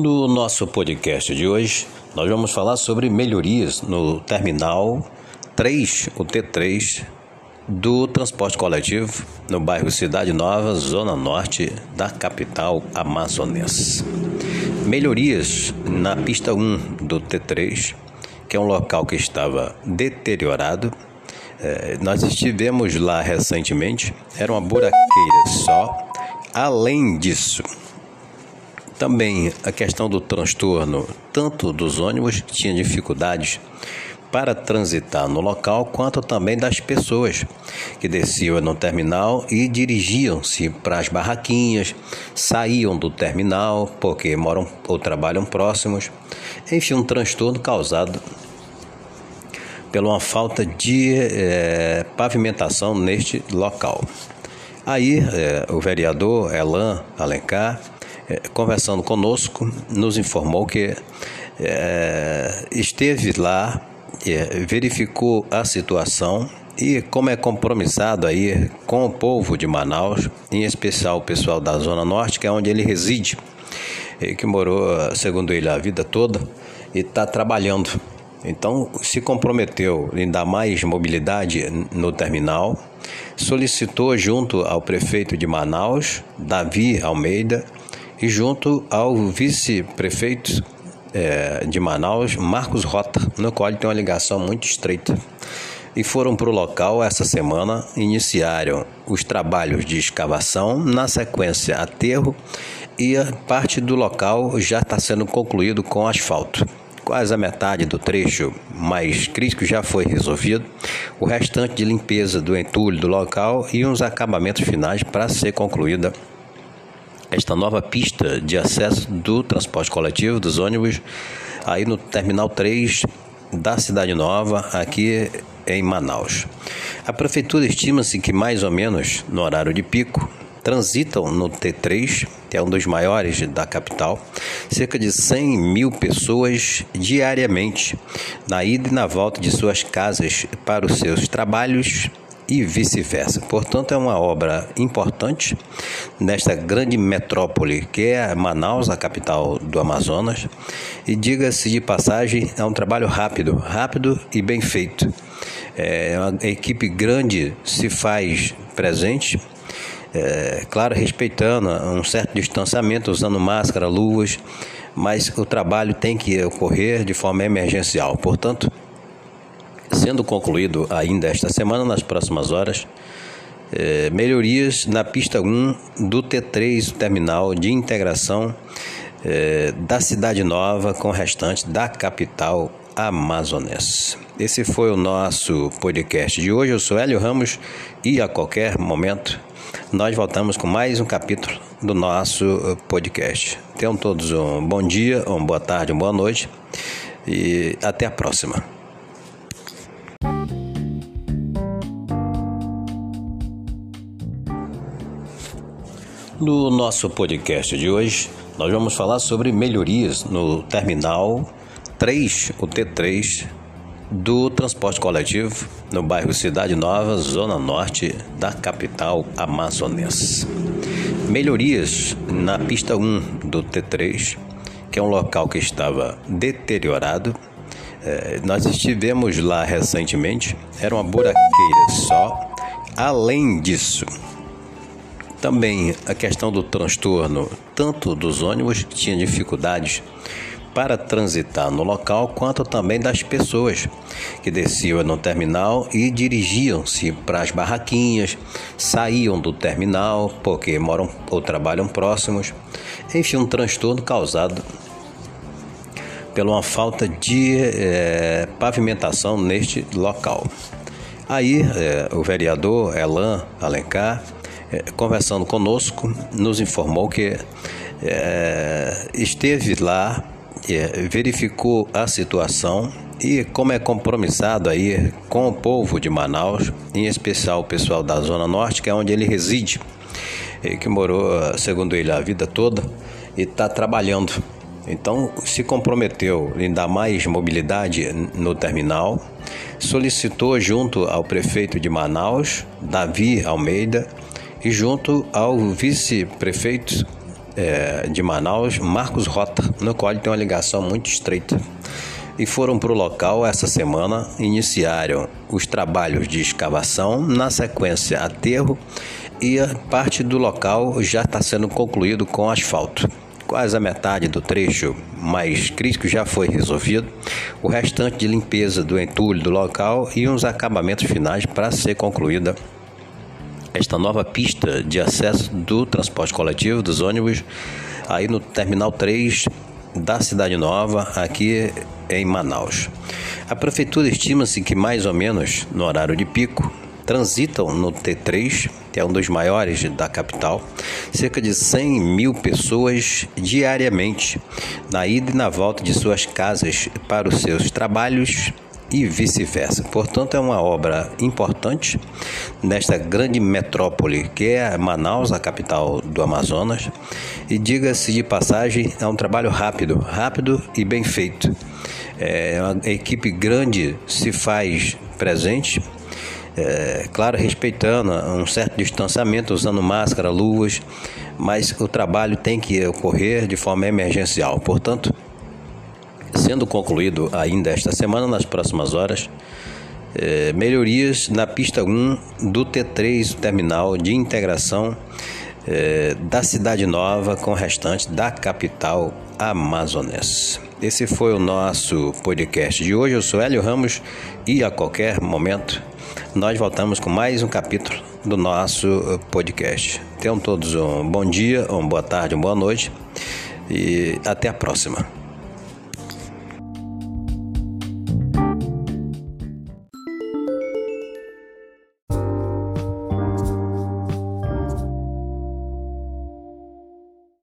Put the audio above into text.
No nosso podcast de hoje, nós vamos falar sobre melhorias no terminal 3, o T3, do transporte coletivo no bairro Cidade Nova, zona norte da capital amazonense. Melhorias na pista 1 do T3, que é um local que estava deteriorado. É, nós estivemos lá recentemente, era uma buraqueira só. Além disso, também a questão do transtorno, tanto dos ônibus que tinham dificuldades para transitar no local, quanto também das pessoas que desciam no terminal e dirigiam-se para as barraquinhas, saíam do terminal porque moram ou trabalham próximos. Enfim, um transtorno causado pela uma falta de é, pavimentação neste local. Aí, é, o vereador Elan Alencar conversando conosco, nos informou que é, esteve lá, é, verificou a situação e como é compromissado aí com o povo de Manaus, em especial o pessoal da Zona Norte, que é onde ele reside, que morou, segundo ele, a vida toda e está trabalhando. Então, se comprometeu em dar mais mobilidade no terminal, solicitou junto ao prefeito de Manaus, Davi Almeida, e junto ao vice-prefeito é, de Manaus, Marcos Rota, no qual ele tem uma ligação muito estreita. E foram para o local essa semana, iniciaram os trabalhos de escavação, na sequência aterro, e a parte do local já está sendo concluído com asfalto. Quase a metade do trecho mais crítico já foi resolvido, o restante de limpeza do entulho do local e uns acabamentos finais para ser concluída esta nova pista de acesso do transporte coletivo, dos ônibus, aí no Terminal 3 da Cidade Nova, aqui em Manaus. A prefeitura estima-se que mais ou menos no horário de pico transitam no T3, que é um dos maiores da capital, cerca de 100 mil pessoas diariamente na ida e na volta de suas casas para os seus trabalhos e vice-versa. Portanto, é uma obra importante nesta grande metrópole que é Manaus, a capital do Amazonas. E diga-se de passagem, é um trabalho rápido, rápido e bem feito. É uma equipe grande se faz presente. É, claro, respeitando um certo distanciamento, usando máscara, luvas, mas o trabalho tem que ocorrer de forma emergencial. Portanto, sendo concluído ainda esta semana, nas próximas horas, é, melhorias na pista 1 do T3, terminal de integração é, da Cidade Nova com o restante da capital amazonense. Esse foi o nosso podcast de hoje. Eu sou Hélio Ramos e a qualquer momento nós voltamos com mais um capítulo do nosso podcast. Tenham todos um bom dia, uma boa tarde, uma boa noite e até a próxima. No nosso podcast de hoje, nós vamos falar sobre melhorias no terminal 3, o T3, do transporte coletivo no bairro Cidade Nova, zona norte da capital amazonense. Melhorias na pista 1 do T3, que é um local que estava deteriorado. É, nós estivemos lá recentemente, era uma buraqueira só. Além disso, também a questão do transtorno, tanto dos ônibus que tinham dificuldades para transitar no local, quanto também das pessoas que desciam no terminal e dirigiam-se para as barraquinhas, saíam do terminal porque moram ou trabalham próximos. Enfim, um transtorno causado pela uma falta de é, pavimentação neste local. Aí, é, o vereador Elan Alencar conversando conosco, nos informou que é, esteve lá, é, verificou a situação e como é compromissado aí com o povo de Manaus, em especial o pessoal da Zona Norte, que é onde ele reside, que morou, segundo ele, a vida toda e está trabalhando. Então, se comprometeu em dar mais mobilidade no terminal, solicitou junto ao prefeito de Manaus, Davi Almeida, e junto ao vice-prefeito é, de Manaus, Marcos Rota, no qual ele tem uma ligação muito estreita. E foram para o local essa semana, iniciaram os trabalhos de escavação, na sequência aterro, e a parte do local já está sendo concluído com asfalto. Quase a metade do trecho mais crítico já foi resolvido, o restante de limpeza do entulho do local e uns acabamentos finais para ser concluída esta nova pista de acesso do transporte coletivo dos ônibus aí no terminal 3 da Cidade Nova, aqui em Manaus. A prefeitura estima-se que mais ou menos no horário de pico transitam no T3, que é um dos maiores da capital, cerca de 100 mil pessoas diariamente, na ida e na volta de suas casas para os seus trabalhos e vice-versa. Portanto, é uma obra importante nesta grande metrópole que é Manaus, a capital do Amazonas. E diga-se de passagem, é um trabalho rápido, rápido e bem feito. É, uma equipe grande se faz presente, é, claro, respeitando um certo distanciamento, usando máscara, luvas, mas o trabalho tem que ocorrer de forma emergencial. Portanto, sendo concluído ainda esta semana, nas próximas horas, é, melhorias na pista 1 do T3 terminal de integração é, da Cidade Nova com o restante da capital amazonense. Esse foi o nosso podcast de hoje. Eu sou Hélio Ramos e a qualquer momento nós voltamos com mais um capítulo do nosso podcast. Tenham todos um bom dia, uma boa tarde, uma boa noite e até a próxima.